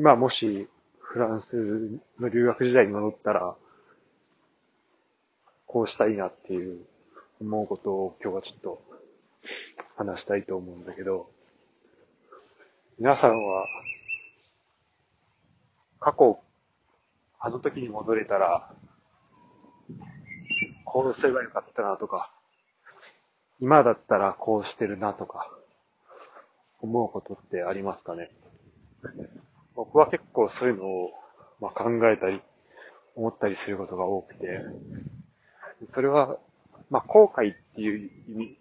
今もしフランスの留学時代に戻ったら、こうしたいなっていう思うことを今日はちょっと話したいと思うんだけど、皆さんは過去、あの時に戻れたら、こうすればよかったなとか、今だったらこうしてるなとか、思うことってありますかね？僕は結構そういうのを、まあ、考えたり、思ったりすることが多くて、それは、まあ、後悔っていう意味、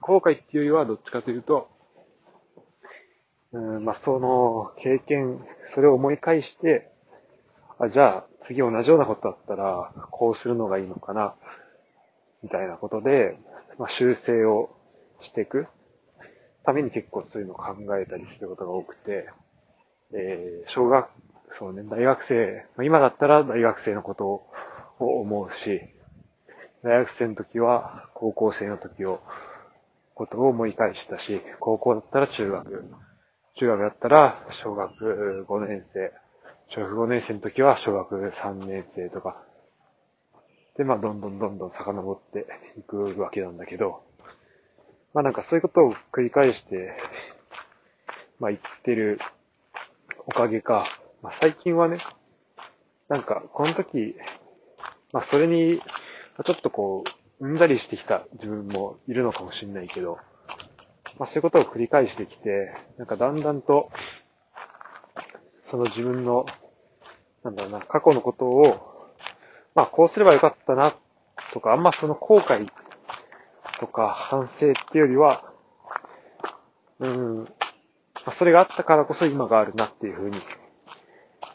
後悔っていうよりはどっちかというと、うん、まあ、その経験、それを思い返して、あ、じゃあ次同じようなことだったら、こうするのがいいのかな、みたいなことで、まあ、修正をしていくために結構そういうのを考えたりすることが多くて、えー、小学、そうね、大学生、ま、今だったら大学生のことを思うし、大学生の時は高校生の時を、ことを思い返したし、高校だったら中学、中学だったら小学5年生、小学5年生の時は小学3年生とか、で、まあ、どんどんどんどん遡っていくわけなんだけど、まあなんかそういうことを繰り返して、まあ言ってるおかげか、まあ最近はね、なんかこの時、まあそれに、ちょっとこう、うんざりしてきた自分もいるのかもしれないけど、まあそういうことを繰り返してきて、なんかだんだんと、その自分の、なんだろうな、過去のことを、まあこうすればよかったな、とか、あんまその後悔とか反省っていうよりは、うん、まそれがあったからこそ今があるなっていうふうに、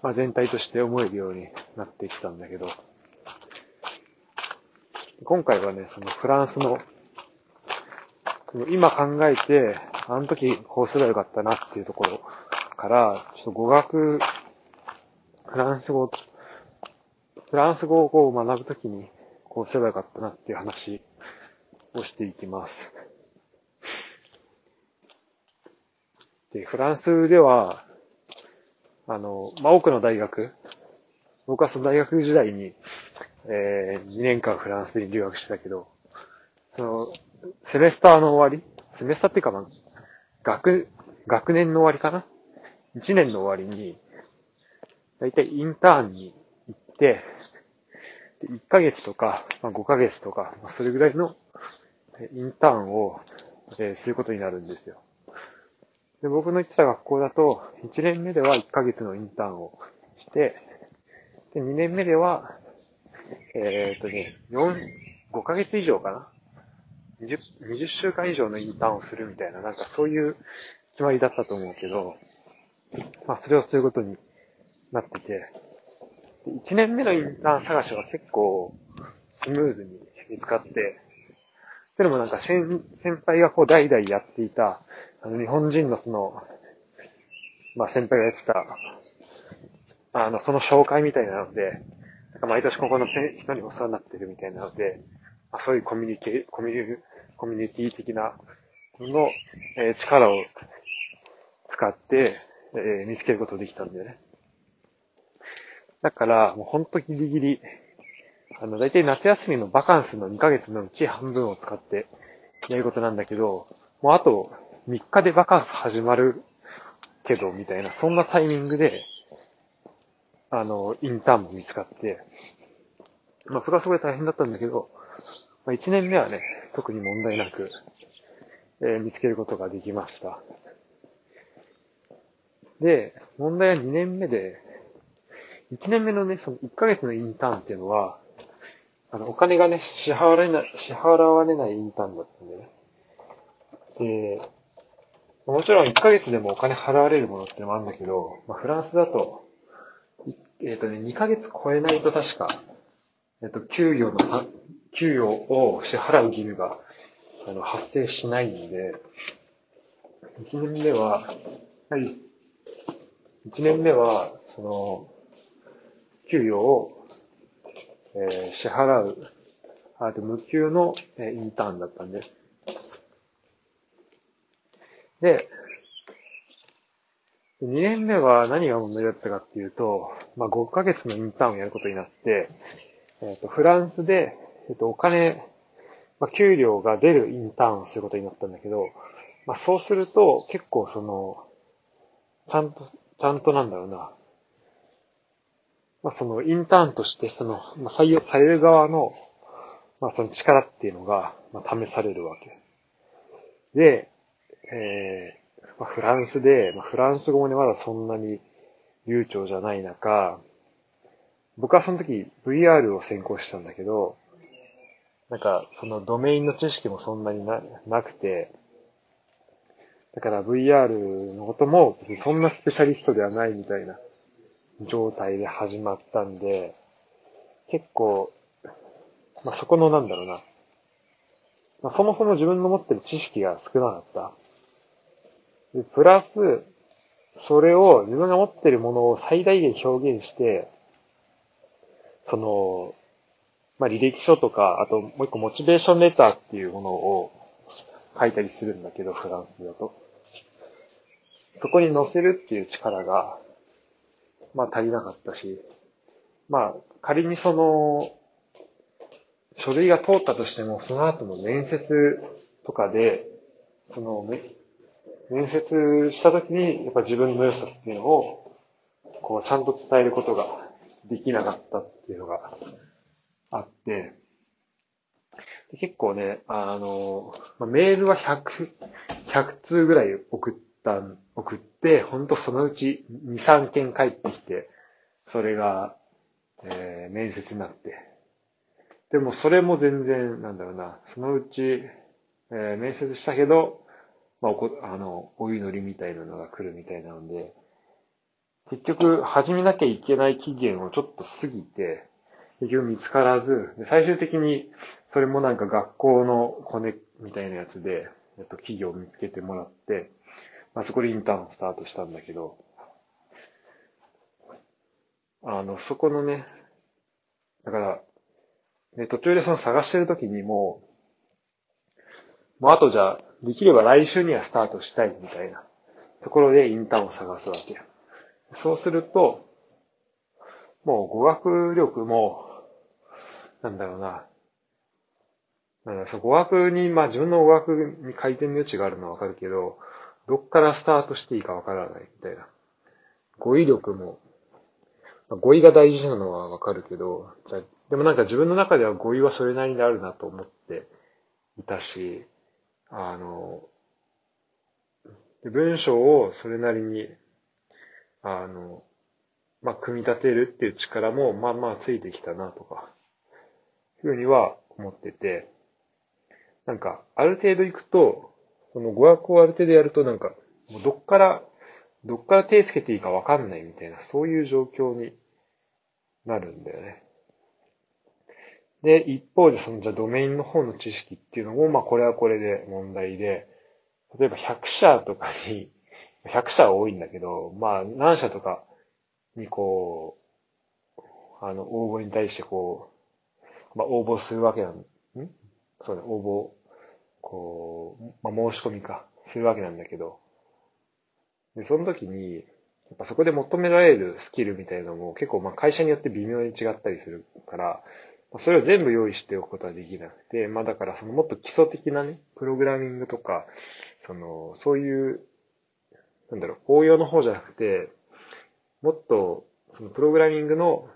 まあ、全体として思えるようになってきたんだけど、今回はね、そのフランスの、今考えて、あの時こうすればよかったなっていうところから、ちょっと語学、フランス語、フランス語を学ぶときにこうすればよかったなっていう話をしていきます。で、フランスでは、あの、まあ、多くの大学、僕はその大学時代に、えー、2年間フランスに留学してたけど、その、セメスターの終わりセメスターっていうか、まあ、学、学年の終わりかな ?1 年の終わりに、だいたいインターンに行って、1ヶ月とか、まあ、5ヶ月とか、まあ、それぐらいのインターンを、えー、することになるんですよ。で、僕の行ってた学校だと、1年目では1ヶ月のインターンをして、で、2年目では、えー、っとね、4、5ヶ月以上かな ?20、20週間以上のインターンをするみたいな、なんかそういう決まりだったと思うけど、まあ、それをすることになってて、1年目のインターン探しは結構スムーズに見つかって、それもなんか先先輩がこう代々やっていた、あの日本人のその、まあ先輩がやってた、あの、その紹介みたいなので、なんか毎年ここの人にお世話になってるみたいなので、まあ、そういうコミュニケ、コミュ、コミュニティ的なの、えー、力を使って、えー、見つけることができたんだよね。だから、もうほんとギリギリ、あの、大体夏休みのバカンスの2ヶ月のうち半分を使ってやることなんだけど、もうあと3日でバカンス始まるけど、みたいな、そんなタイミングで、あの、インターンも見つかって、まあ、それはすごい大変だったんだけど、まあ、1年目はね、特に問題なく、えー、見つけることができました。で、問題は2年目で、1年目のね、その1ヶ月のインターンっていうのは、あの、お金がね、支払われない、支払われないインターンだったんでね。で、もちろん1ヶ月でもお金払われるものってのもあるんだけど、まあ、フランスだと、えっ、ー、とね、2ヶ月超えないと確か、えっ、ー、と、給与の、給与を支払う義務が、あの、発生しないんで、1年目は、はい、1年目は、その、給与をえー、支払う、あと無給の、えインターンだったんで。で、2年目は何が問題だったかっていうと、まあ、5ヶ月のインターンをやることになって、えっ、ー、と、フランスで、えっ、ー、と、お金、まあ、給料が出るインターンをすることになったんだけど、まあ、そうすると、結構その、ちゃんと、ちゃんとなんだろうな、まあ、そのインターンとしてその、まあ、採用される側の、まあ、その力っていうのが、ま、試されるわけ。で、えー、まあ、フランスで、まあ、フランス語もね、まだそんなに流暢じゃない中、僕はその時 VR を専攻したんだけど、なんか、そのドメインの知識もそんなにななくて、だから VR のこともそんなスペシャリストではないみたいな状態で始まったんで、結構、まあ、そこのなんだろうな。まあ、そもそも自分の持ってる知識が少なかった。で、プラス、それを自分が持ってるものを最大限表現して、その、まあ、履歴書とか、あともう一個モチベーションレターっていうものを書いたりするんだけど、フランスだと。そこに載せるっていう力が、まあ足りなかったし、まあ仮にその、書類が通ったとしても、その後の面接とかで、その、面接した時に、やっぱ自分の良さっていうのを、こう、ちゃんと伝えることができなかったっていうのがあって、結構ね、あの、メールは100、100通ぐらい送った送って、ほんとそのうち2、3件帰ってきて、それが、えー、面接になって。でもそれも全然、なんだろうな、そのうち、えー、面接したけど、まあ、おこ、あの、お祈りみたいなのが来るみたいなので、結局、始めなきゃいけない期限をちょっと過ぎて、結局見つからず、最終的に、それもなんか学校のコネみたいなやつで、えっと、企業を見つけてもらって、まあ、そこでインターンスタートしたんだけど、あの、そこのね、だから、ね、途中でその探してる時にもう、もうあとじゃあ、できれば来週にはスタートしたいみたいなところでインターンを探すわけ。そうすると、もう語学力も、なんだろうな、なんだそう語学に、まあ自分の語学に改善の余地があるのはわかるけど、どっからスタートしていいかわからないみたいな。語彙力も、語彙が大事なのはわかるけど、じゃでもなんか自分の中では語彙はそれなりにあるなと思っていたし、あの、文章をそれなりに、あの、まあ、組み立てるっていう力も、まあまあついてきたなとか、いうふうには思ってて、なんか、ある程度行くと、その語学をある程度やるとなんか、もうどっから、どっから手つけていいかわかんないみたいな、そういう状況になるんだよね。で、一方でその、じゃドメインの方の知識っていうのも、まあこれはこれで問題で、例えば100社とかに、100社は多いんだけど、まあ何社とかにこう、あの、応募に対してこう、まあ応募するわけなん、ん？そうだ、応募こう、まあ、申し込みか、するわけなんだけど、で、その時に、やっぱそこで求められるスキルみたいなのも結構まあ会社によって微妙に違ったりするから、それを全部用意しておくことはできなくて、まあだからそのもっと基礎的なね、プログラミングとか、その、そういう、なんだろう、応用の方じゃなくて、もっと、そのプログラミングの、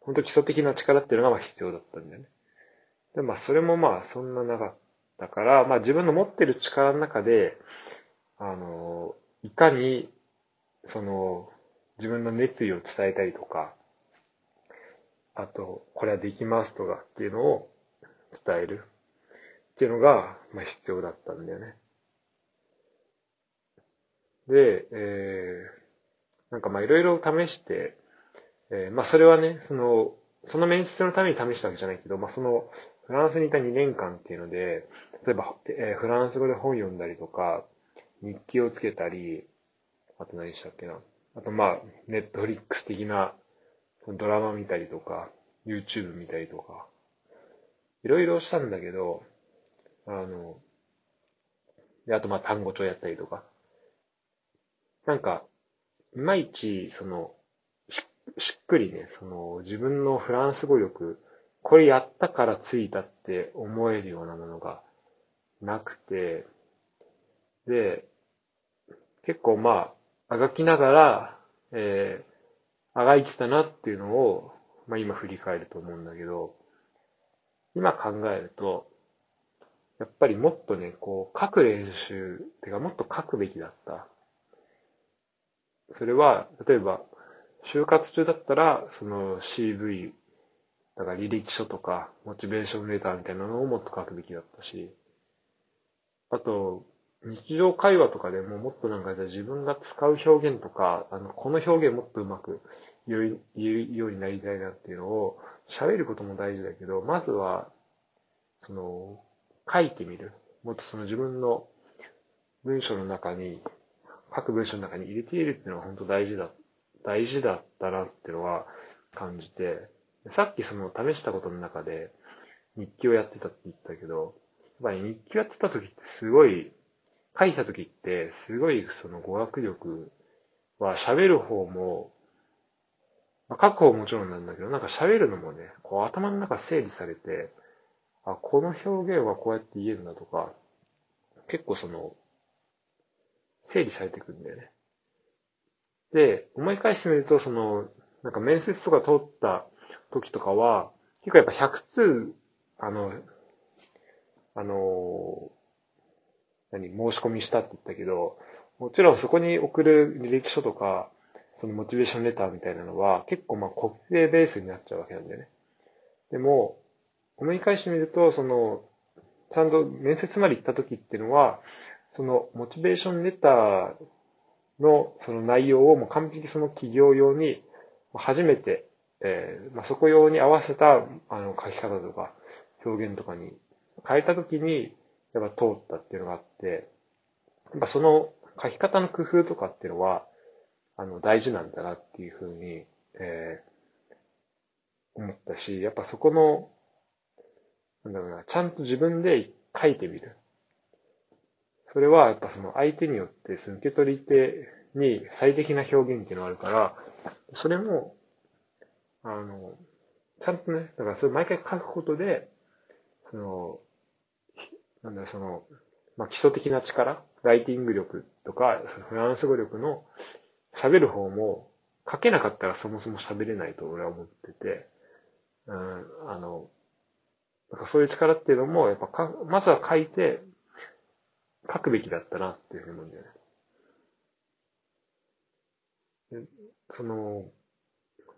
本当基礎的な力っていうのがまあ必要だったんだよね。で、まあそれもまあそんななかっだから、まあ自分の持ってる力の中で、あの、いかに、その、自分の熱意を伝えたりとか、あと、これはできますとかっていうのを伝えるっていうのが、まあ必要だったんだよね。で、えー、なんかまあいろいろ試して、えー、まあそれはね、その、その面接のために試したわけじゃないけど、まあその、フランスにいた2年間っていうので、例えば、えー、フランス語で本読んだりとか、日記をつけたり、あと何したっけな。あとまあ、ネットフリックス的なドラマ見たりとか、YouTube 見たりとか、いろいろしたんだけど、あの、で、あとまあ単語帳やったりとか。なんか、いまいち、その、ししっくりね、その、自分のフランス語力、これやったからついたって思えるようなものがなくて、で、結構まあ、あがきながら、えー、あがいてたなっていうのを、まあ今振り返ると思うんだけど、今考えると、やっぱりもっとね、こう、書く練習、ってかもっと書くべきだった。それは、例えば、就活中だったら、その CV、だから履歴書とか、モチベーションレターみたいなのをもっと書くべきだったし、あと、日常会話とかでももっとなんかじゃ自分が使う表現とか、あの、この表現もっとうまく言うようになりたいなっていうのを喋ることも大事だけど、まずは、その、書いてみる。もっとその自分の文章の中に、各文章の中に入れているっていうのは本当大事だ、大事だったなっていうのは感じて、さっきその試したことの中で日記をやってたって言ったけど、やっぱり日記をやってた時ってすごい、書いた時ってすごいその語学力は喋る方も、まあ、書く方ももちろんなんだけど、なんか喋るのもね、こう頭の中整理されて、あ、この表現はこうやって言えるんだとか、結構その、整理されていくんだよね。で、思い返してみると、その、なんか面接とか通った時とかは、結構やっぱ100通、あの、あの、何、申し込みしたって言ったけど、もちろんそこに送る履歴書とか、そのモチベーションレターみたいなのは結構まあ国定ベースになっちゃうわけなんだよね。でも、思い返してみると、その、ちゃんと面接まで行った時っていうのは、そのモチベーションレターのその内容をもう完璧その企業用に初めて、えー、まあ、そこ用に合わせたあの書き方とか表現とかに変えた時にやっぱ通ったっていうのがあって、やっぱその書き方の工夫とかっていうのは、あの大事なんだなっていうふうに、えー、思ったし、やっぱそこのなんだろうな、ちゃんと自分で書いてみる。それはやっぱその相手によってその受け取り手に最適な表現っていうのがあるから、それも、あの、ちゃんとね、だからそれ毎回書くことで、その、なんだその、まあ、基礎的な力、ライティング力とか、そのフランス語力の喋る方も書けなかったらそもそも喋れないと俺は思ってて、うん、あの、なんかそういう力っていうのも、やっぱか、まずは書いて、書くべきだったなっていうふうに思うんだよね。その、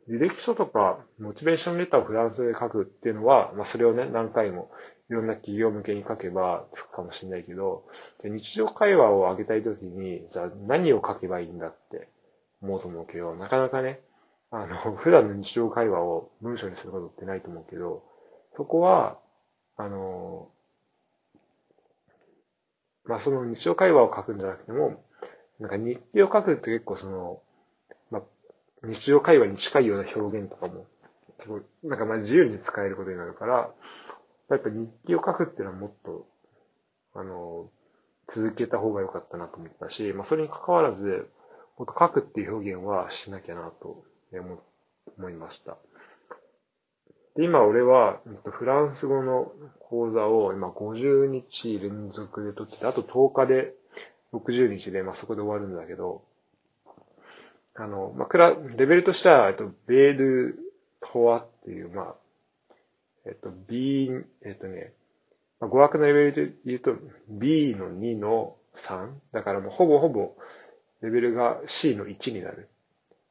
履歴書とか、モチベーションレターをフランスで書くっていうのは、まあそれをね、何回もいろんな企業向けに書けばつくかもしれないけど、日常会話を上げたいときに、じゃあ何を書けばいいんだって思うと思うけど、なかなかね、あの、普段の日常会話を文章にすることってないと思うけど、そこは、あの、まあ、その日常会話を書くんじゃなくても、なんか日記を書くって結構その、まあ、日常会話に近いような表現とかも、なんかまあ自由に使えることになるから、やっぱ日記を書くっていうのはもっと、あの、続けた方が良かったなと思ったし、まあそれに関わらず、もっと書くっていう表現はしなきゃなと思いました。で、今俺は、フランス語の講座を今50日連続で取ってて、あと10日で60日で、まあそこで終わるんだけど、あの、まあ、クラ、レベルとしては、えっと、ベールトワっていう、まあ、えっと、B、えっとね、まあ、語学のレベルで言うと B の2の3。だからもうほぼほぼレベルが C の1になる。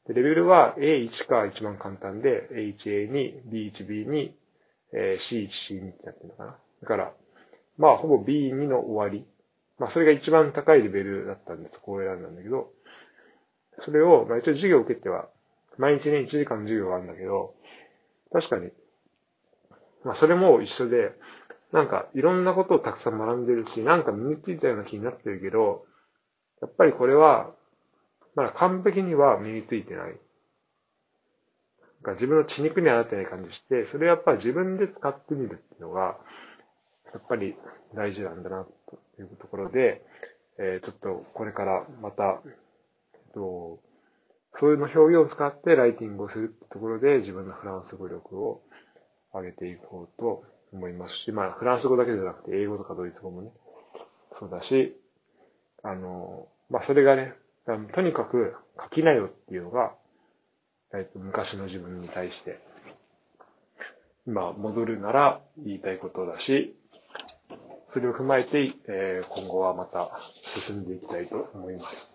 で、レベルは A1 が一番簡単で、A1A2、B1、B2、えー、C1、C2 ってなってるのかな。だから、まあ、ほぼ B2 の終わり。まあ、それが一番高いレベルだったんで、そこを選んだんだけど、それを、まあ一応授業を受けては、毎日ね、1時間の授業があるんだけど、確かに、まあそれも一緒で、なんかいろんなことをたくさん学んでるし、なんか身についたような気になってるけど、やっぱりこれは、まだ完璧には身についてない。自分の血肉にはなってない感じして、それやっぱり自分で使ってみるっていうのが、やっぱり大事なんだな、というところで、えー、ちょっとこれからまた、えっと、そういうの表現を使ってライティングをするってところで自分のフランス語力を上げていこうと思いますし、まあフランス語だけじゃなくて英語とかドイツ語もね、そうだし、あの、まあそれがね、とにかく書きなよっていうのが、えっと、昔の自分に対して、今戻るなら言いたいことだし、それを踏まえて、えー、今後はまた進んでいきたいと思います。